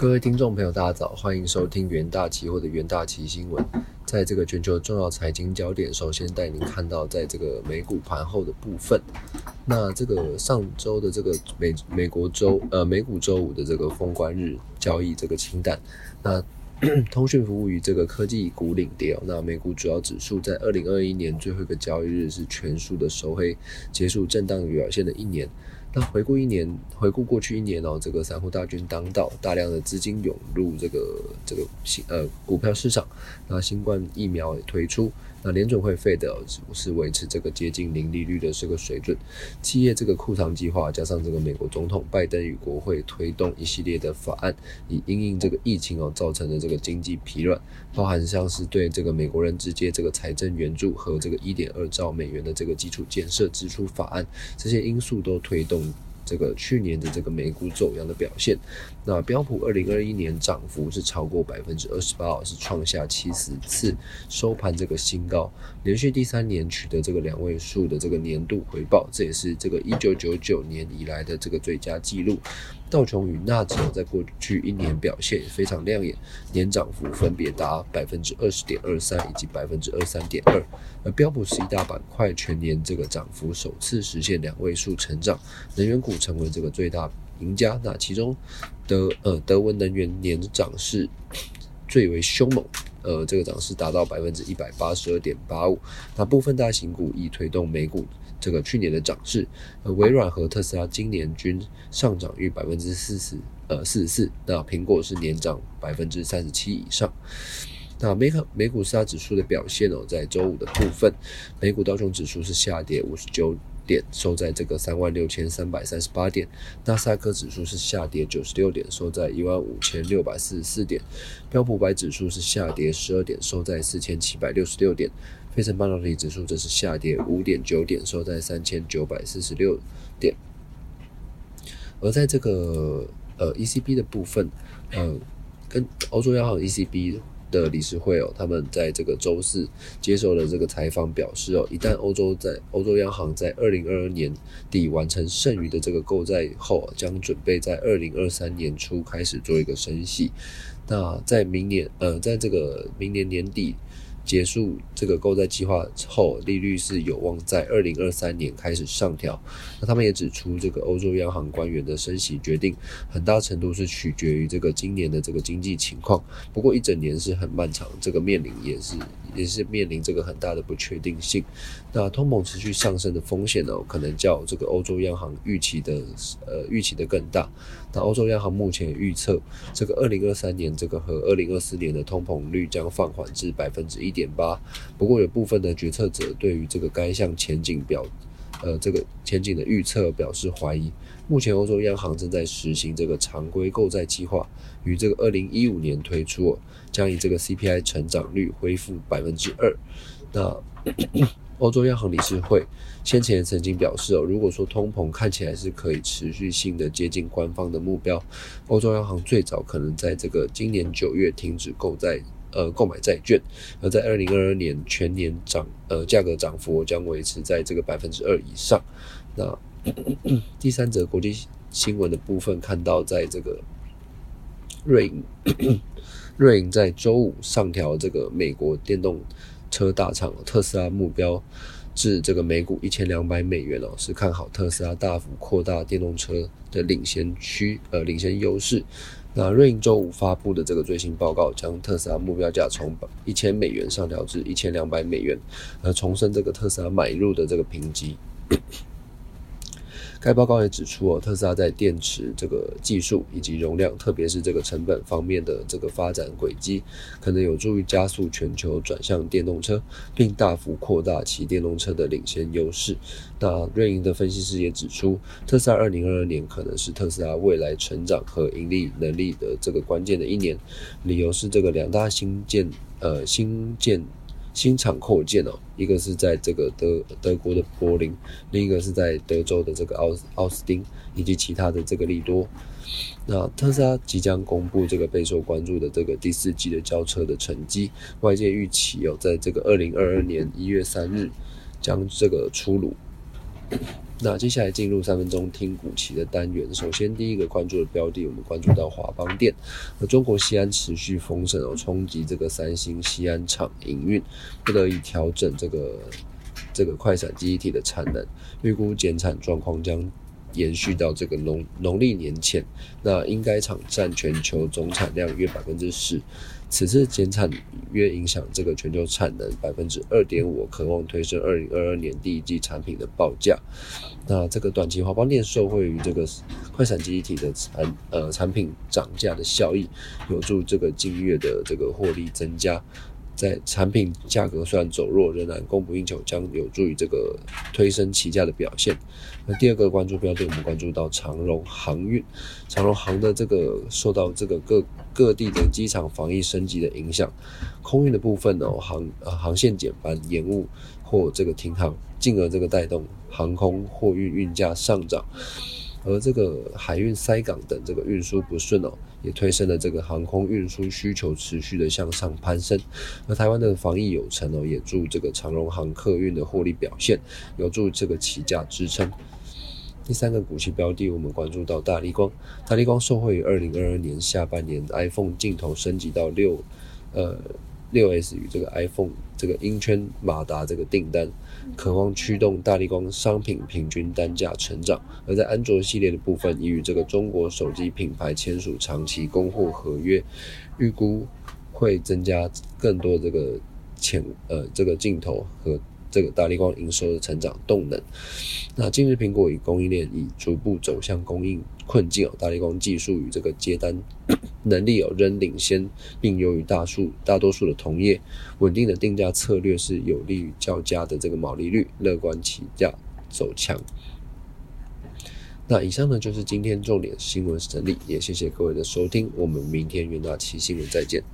各位听众朋友，大家早，欢迎收听元大期货的元大期新闻。在这个全球重要财经焦点，首先带您看到在这个美股盘后的部分。那这个上周的这个美美国周呃美股周五的这个封关日交易这个清淡。那通讯服务与这个科技股领跌。那美股主要指数在二零二一年最后一个交易日是全数的收黑，结束震荡表现的一年。那回顾一年，回顾过去一年哦，这个散户大军当道，大量的资金涌入这个这个新呃股票市场，那新冠疫苗也推出。那联准会费的是维持这个接近零利率的这个水准，企业这个库藏计划，加上这个美国总统拜登与国会推动一系列的法案，以因应这个疫情哦造成的这个经济疲软，包含像是对这个美国人直接这个财政援助和这个一点二兆美元的这个基础建设支出法案，这些因素都推动。这个去年的这个美股走阳的表现，那标普二零二一年涨幅是超过百分之二十八，是创下七十次收盘这个新高，连续第三年取得这个两位数的这个年度回报，这也是这个一九九九年以来的这个最佳记录。道琼与纳指在过去一年表现也非常亮眼，年涨幅分别达百分之二十点二三以及百分之二三点二。而标普十一大板块全年这个涨幅首次实现两位数成长，能源股成为这个最大赢家。那其中德呃德文能源年涨势最为凶猛，呃这个涨势达到百分之一百八十二点八五。那部分大型股亦推动美股。这个去年的涨势，呃，微软和特斯拉今年均上涨逾百分之四十，呃，四十四。那苹果是年涨百分之三十七以上。那美股美股四大指数的表现哦，在周五的部分，美股道琼指数是下跌五十九点，收在这个三万六千三百三十八点；纳斯达克指数是下跌九十六点，收在一万五千六百四十四点；标普百指数是下跌十二点，收在四千七百六十六点。费城半导体指数则是下跌五点九点，收在三千九百四十六点。而在这个呃 ECB 的部分，呃，跟欧洲央行 ECB 的理事会哦，他们在这个周四接受了这个采访，表示哦，一旦欧洲在欧洲央行在二零二二年底完成剩余的这个购债后，将准备在二零二三年初开始做一个升息。那在明年呃，在这个明年年底。结束这个购债计划之后，利率是有望在二零二三年开始上调。那他们也指出，这个欧洲央行官员的升息决定，很大程度是取决于这个今年的这个经济情况。不过一整年是很漫长，这个面临也是也是面临这个很大的不确定性。那通膨持续上升的风险呢，可能较这个欧洲央行预期的呃预期的更大。那欧洲央行目前预测，这个二零二三年这个和二零二四年的通膨率将放缓至百分之一点点八。不过有部分的决策者对于这个该项前景表，呃这个前景的预测表示怀疑。目前欧洲央行正在实行这个常规购债计划，于这个二零一五年推出，将以这个 CPI 成长率恢复百分之二。那欧洲央行理事会先前曾经表示哦，如果说通膨看起来是可以持续性的接近官方的目标，欧洲央行最早可能在这个今年九月停止购债，呃，购买债券，而在二零二二年全年涨，呃，价格涨幅将维持在这个百分之二以上。那 第三则国际新闻的部分，看到在这个瑞银，瑞银在周五上调这个美国电动。车大厂特斯拉目标至这个每股一千两百美元哦，是看好特斯拉大幅扩大电动车的领先区呃领先优势。那瑞银周五发布的这个最新报告，将特斯拉目标价从一千美元上调至一千两百美元，而重申这个特斯拉买入的这个评级。该报告也指出，哦，特斯拉在电池这个技术以及容量，特别是这个成本方面的这个发展轨迹，可能有助于加速全球转向电动车，并大幅扩大其电动车的领先优势。那瑞银的分析师也指出，特斯拉二零二二年可能是特斯拉未来成长和盈利能力的这个关键的一年，理由是这个两大新建呃新建。新厂扩建哦，一个是在这个德德国的柏林，另一个是在德州的这个奥奥斯汀，以及其他的这个利多。那特斯拉即将公布这个备受关注的这个第四季的交车的成绩，外界预期有在这个二零二二年一月三日将这个出炉。那接下来进入三分钟听股期的单元。首先，第一个关注的标的，我们关注到华邦电。那中国西安持续封城哦，冲击这个三星西安厂营运，不得已调整这个这个快闪记忆体的产能，预估减产状况将延续到这个农农历年前。那应该厂占全球总产量约百分之十。此次减产约影响这个全球产能百分之二点五，渴望推升二零二二年第一季产品的报价。那这个短期华邦电受惠于这个快闪记忆体的产呃产品涨价的效益，有助这个近月的这个获利增加。在产品价格虽然走弱，仍然供不应求，将有助于这个推升起价的表现。那第二个关注标的，我们关注到长荣航运，长荣航的这个受到这个各各地的机场防疫升级的影响，空运的部分呢，航呃航线减班、延误或这个停航，进而这个带动航空货运运价上涨。而这个海运塞港等这个运输不顺哦，也推升了这个航空运输需求持续的向上攀升。而台湾的防疫有成哦，也助这个长荣航客运的获利表现，有助这个起价支撑。第三个股息标的，我们关注到大力光。大力光受惠于二零二二年下半年 iPhone 镜头升级到六呃六 S 与这个 iPhone 这个音圈马达这个订单。渴望驱动大力光商品平均单价成长，而在安卓系列的部分，已与这个中国手机品牌签署长期供货合约，预估会增加更多这个潜呃这个镜头和。这个大力光营收的成长动能。那近日苹果与供应链已逐步走向供应困境哦，大力光技术与这个接单 能力哦仍领先，并优于大数大多数的同业，稳定的定价策略是有利于较佳的这个毛利率，乐观起价走强。那以上呢就是今天重点新闻整理，也谢谢各位的收听，我们明天元大期新闻再见。